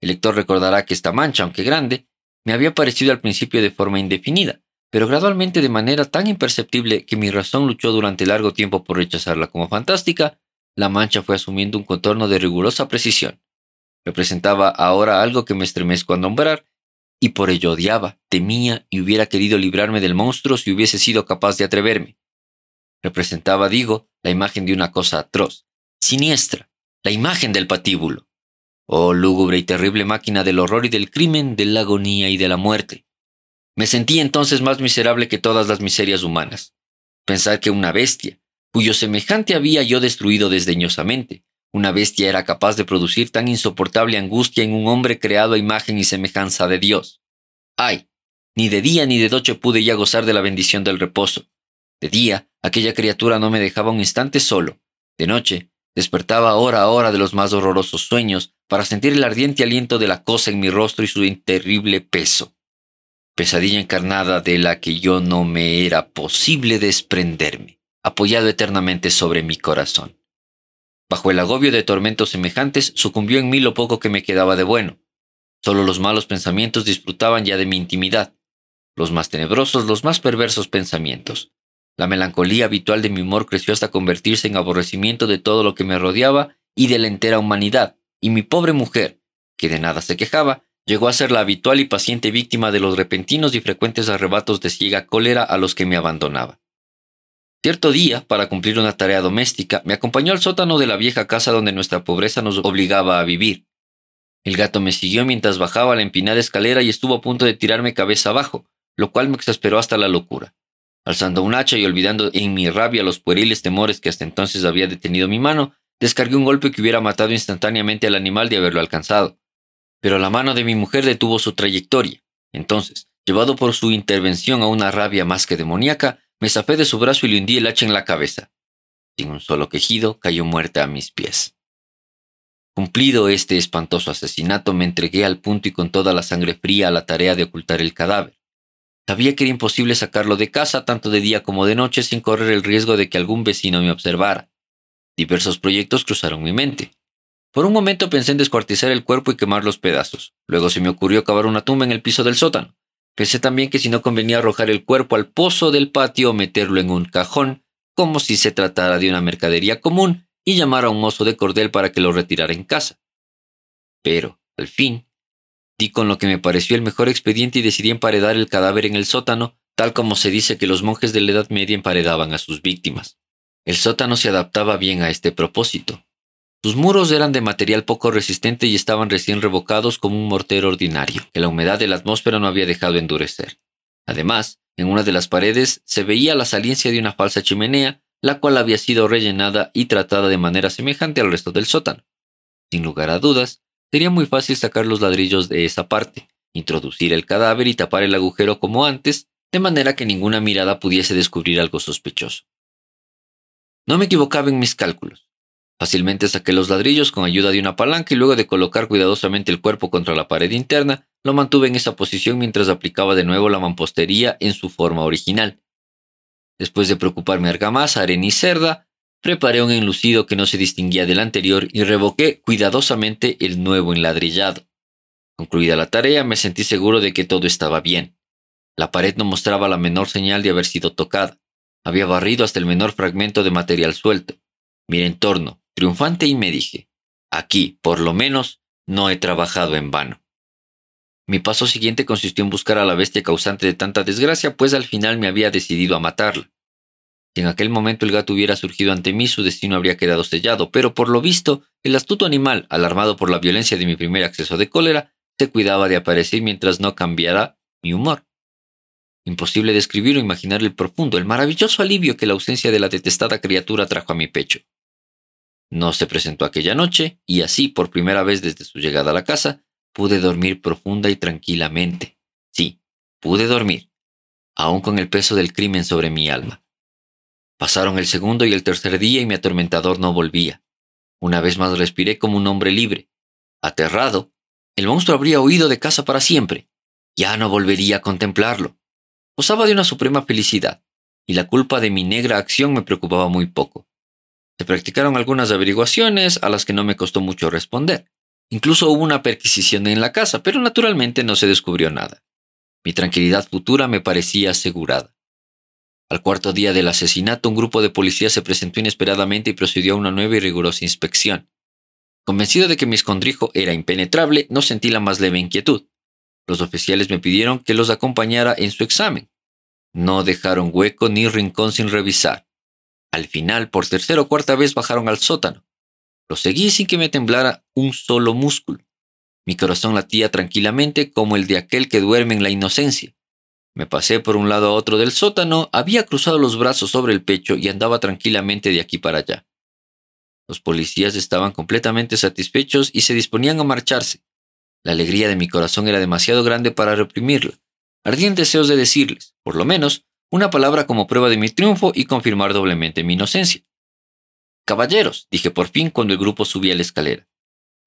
El lector recordará que esta mancha, aunque grande, me había parecido al principio de forma indefinida, pero gradualmente de manera tan imperceptible que mi razón luchó durante largo tiempo por rechazarla como fantástica, la mancha fue asumiendo un contorno de rigurosa precisión. Representaba ahora algo que me estremezco a nombrar, y por ello odiaba, temía y hubiera querido librarme del monstruo si hubiese sido capaz de atreverme. Representaba, digo, la imagen de una cosa atroz, siniestra, la imagen del patíbulo. Oh lúgubre y terrible máquina del horror y del crimen, de la agonía y de la muerte. Me sentí entonces más miserable que todas las miserias humanas. Pensar que una bestia, cuyo semejante había yo destruido desdeñosamente, una bestia era capaz de producir tan insoportable angustia en un hombre creado a imagen y semejanza de Dios. Ay, ni de día ni de noche pude ya gozar de la bendición del reposo. De día, aquella criatura no me dejaba un instante solo. De noche, despertaba hora a hora de los más horrorosos sueños para sentir el ardiente aliento de la cosa en mi rostro y su terrible peso. Pesadilla encarnada de la que yo no me era posible desprenderme, apoyado eternamente sobre mi corazón. Bajo el agobio de tormentos semejantes, sucumbió en mí lo poco que me quedaba de bueno. Solo los malos pensamientos disfrutaban ya de mi intimidad, los más tenebrosos, los más perversos pensamientos. La melancolía habitual de mi humor creció hasta convertirse en aborrecimiento de todo lo que me rodeaba y de la entera humanidad, y mi pobre mujer, que de nada se quejaba, llegó a ser la habitual y paciente víctima de los repentinos y frecuentes arrebatos de ciega cólera a los que me abandonaba. Cierto día, para cumplir una tarea doméstica, me acompañó al sótano de la vieja casa donde nuestra pobreza nos obligaba a vivir. El gato me siguió mientras bajaba la empinada escalera y estuvo a punto de tirarme cabeza abajo, lo cual me exasperó hasta la locura. Alzando un hacha y olvidando en mi rabia los pueriles temores que hasta entonces había detenido mi mano, Descargué un golpe que hubiera matado instantáneamente al animal de haberlo alcanzado. Pero la mano de mi mujer detuvo su trayectoria. Entonces, llevado por su intervención a una rabia más que demoníaca, me zafé de su brazo y le hundí el hacha en la cabeza. Sin un solo quejido, cayó muerta a mis pies. Cumplido este espantoso asesinato, me entregué al punto y con toda la sangre fría a la tarea de ocultar el cadáver. Sabía que era imposible sacarlo de casa tanto de día como de noche sin correr el riesgo de que algún vecino me observara. Diversos proyectos cruzaron mi mente. Por un momento pensé en descuartizar el cuerpo y quemar los pedazos. Luego se me ocurrió cavar una tumba en el piso del sótano. Pensé también que si no convenía arrojar el cuerpo al pozo del patio o meterlo en un cajón, como si se tratara de una mercadería común, y llamar a un oso de cordel para que lo retirara en casa. Pero, al fin, con lo que me pareció el mejor expediente y decidí emparedar el cadáver en el sótano, tal como se dice que los monjes de la Edad Media emparedaban a sus víctimas. El sótano se adaptaba bien a este propósito. Sus muros eran de material poco resistente y estaban recién revocados como un mortero ordinario, que la humedad de la atmósfera no había dejado endurecer. Además, en una de las paredes se veía la saliencia de una falsa chimenea, la cual había sido rellenada y tratada de manera semejante al resto del sótano. Sin lugar a dudas, sería muy fácil sacar los ladrillos de esa parte, introducir el cadáver y tapar el agujero como antes, de manera que ninguna mirada pudiese descubrir algo sospechoso. No me equivocaba en mis cálculos. Fácilmente saqué los ladrillos con ayuda de una palanca y luego de colocar cuidadosamente el cuerpo contra la pared interna, lo mantuve en esa posición mientras aplicaba de nuevo la mampostería en su forma original. Después de preocuparme argamasa, arena y cerda, preparé un enlucido que no se distinguía del anterior y revoqué cuidadosamente el nuevo enladrillado. Concluida la tarea, me sentí seguro de que todo estaba bien. La pared no mostraba la menor señal de haber sido tocada. Había barrido hasta el menor fragmento de material suelto. Miré en torno, triunfante, y me dije, aquí, por lo menos, no he trabajado en vano. Mi paso siguiente consistió en buscar a la bestia causante de tanta desgracia, pues al final me había decidido a matarla. Si en aquel momento el gato hubiera surgido ante mí, su destino habría quedado sellado, pero por lo visto, el astuto animal, alarmado por la violencia de mi primer acceso de cólera, se cuidaba de aparecer mientras no cambiara mi humor. Imposible describir o imaginar el profundo, el maravilloso alivio que la ausencia de la detestada criatura trajo a mi pecho. No se presentó aquella noche, y así, por primera vez desde su llegada a la casa, pude dormir profunda y tranquilamente. Sí, pude dormir, aún con el peso del crimen sobre mi alma. Pasaron el segundo y el tercer día y mi atormentador no volvía. Una vez más respiré como un hombre libre. Aterrado, el monstruo habría huido de casa para siempre. Ya no volvería a contemplarlo. Gozaba de una suprema felicidad, y la culpa de mi negra acción me preocupaba muy poco. Se practicaron algunas averiguaciones a las que no me costó mucho responder. Incluso hubo una perquisición en la casa, pero naturalmente no se descubrió nada. Mi tranquilidad futura me parecía asegurada. Al cuarto día del asesinato, un grupo de policías se presentó inesperadamente y procedió a una nueva y rigurosa inspección. Convencido de que mi escondrijo era impenetrable, no sentí la más leve inquietud. Los oficiales me pidieron que los acompañara en su examen. No dejaron hueco ni rincón sin revisar. Al final, por tercera o cuarta vez bajaron al sótano. Lo seguí sin que me temblara un solo músculo. Mi corazón latía tranquilamente como el de aquel que duerme en la inocencia. Me pasé por un lado a otro del sótano, había cruzado los brazos sobre el pecho y andaba tranquilamente de aquí para allá. Los policías estaban completamente satisfechos y se disponían a marcharse. La alegría de mi corazón era demasiado grande para reprimirla. Ardían deseos de decirles, por lo menos, una palabra como prueba de mi triunfo y confirmar doblemente mi inocencia. Caballeros, dije por fin cuando el grupo subía la escalera.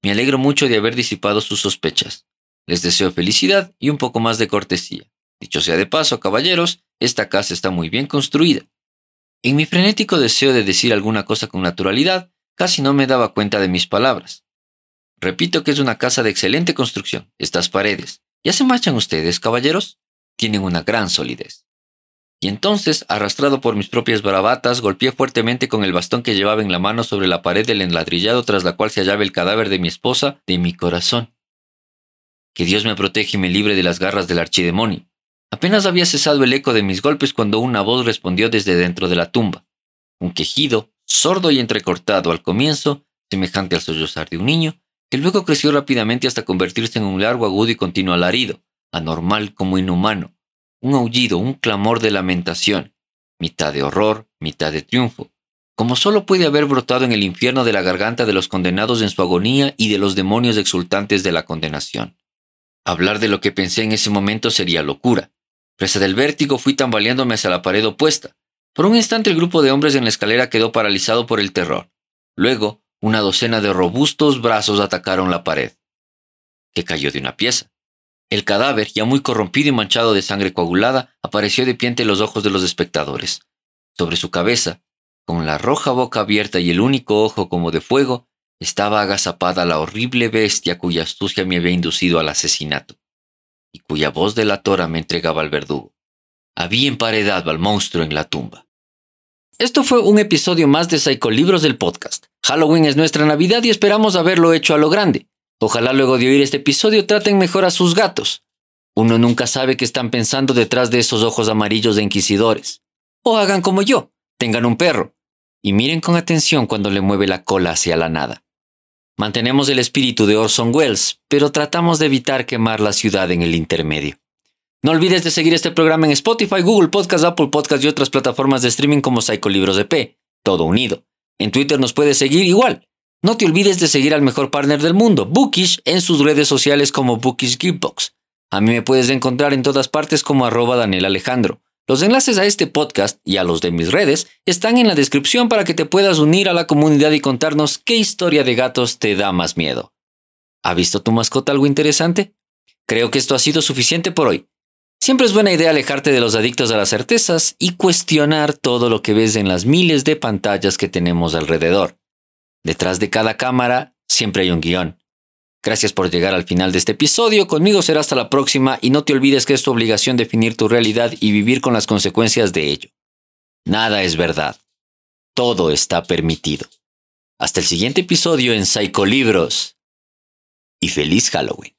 Me alegro mucho de haber disipado sus sospechas. Les deseo felicidad y un poco más de cortesía. Dicho sea de paso, caballeros, esta casa está muy bien construida. En mi frenético deseo de decir alguna cosa con naturalidad, casi no me daba cuenta de mis palabras. Repito que es una casa de excelente construcción. Estas paredes. ¿Ya se marchan ustedes, caballeros? Tienen una gran solidez. Y entonces, arrastrado por mis propias bravatas, golpeé fuertemente con el bastón que llevaba en la mano sobre la pared del enladrillado tras la cual se hallaba el cadáver de mi esposa de mi corazón. Que Dios me proteja y me libre de las garras del archidemonio. Apenas había cesado el eco de mis golpes cuando una voz respondió desde dentro de la tumba. Un quejido, sordo y entrecortado al comienzo, semejante al sollozar de un niño, que luego creció rápidamente hasta convertirse en un largo, agudo y continuo alarido, anormal como inhumano, un aullido, un clamor de lamentación, mitad de horror, mitad de triunfo, como solo puede haber brotado en el infierno de la garganta de los condenados en su agonía y de los demonios exultantes de la condenación. Hablar de lo que pensé en ese momento sería locura, Presa del vértigo, fui tambaleándome hacia la pared opuesta. Por un instante el grupo de hombres en la escalera quedó paralizado por el terror. Luego, una docena de robustos brazos atacaron la pared, que cayó de una pieza. El cadáver, ya muy corrompido y manchado de sangre coagulada, apareció de pie ante los ojos de los espectadores. Sobre su cabeza, con la roja boca abierta y el único ojo como de fuego, estaba agazapada la horrible bestia cuya astucia me había inducido al asesinato y cuya voz delatora me entregaba al verdugo. Había emparedado al monstruo en la tumba. Esto fue un episodio más de Libros del podcast. Halloween es nuestra Navidad y esperamos haberlo hecho a lo grande. Ojalá luego de oír este episodio traten mejor a sus gatos. Uno nunca sabe qué están pensando detrás de esos ojos amarillos de inquisidores. O hagan como yo, tengan un perro, y miren con atención cuando le mueve la cola hacia la nada. Mantenemos el espíritu de Orson Welles, pero tratamos de evitar quemar la ciudad en el intermedio. No olvides de seguir este programa en Spotify, Google Podcast, Apple Podcast y otras plataformas de streaming como Libros de P, todo unido. En Twitter nos puedes seguir igual. No te olvides de seguir al mejor partner del mundo, Bookish, en sus redes sociales como Bookish Giftbox. A mí me puedes encontrar en todas partes como arroba Daniel Alejandro. Los enlaces a este podcast y a los de mis redes están en la descripción para que te puedas unir a la comunidad y contarnos qué historia de gatos te da más miedo. ¿Ha visto tu mascota algo interesante? Creo que esto ha sido suficiente por hoy. Siempre es buena idea alejarte de los adictos a las certezas y cuestionar todo lo que ves en las miles de pantallas que tenemos alrededor. Detrás de cada cámara siempre hay un guion. Gracias por llegar al final de este episodio. Conmigo será hasta la próxima y no te olvides que es tu obligación definir tu realidad y vivir con las consecuencias de ello. Nada es verdad. Todo está permitido. Hasta el siguiente episodio en Libros. Y feliz Halloween.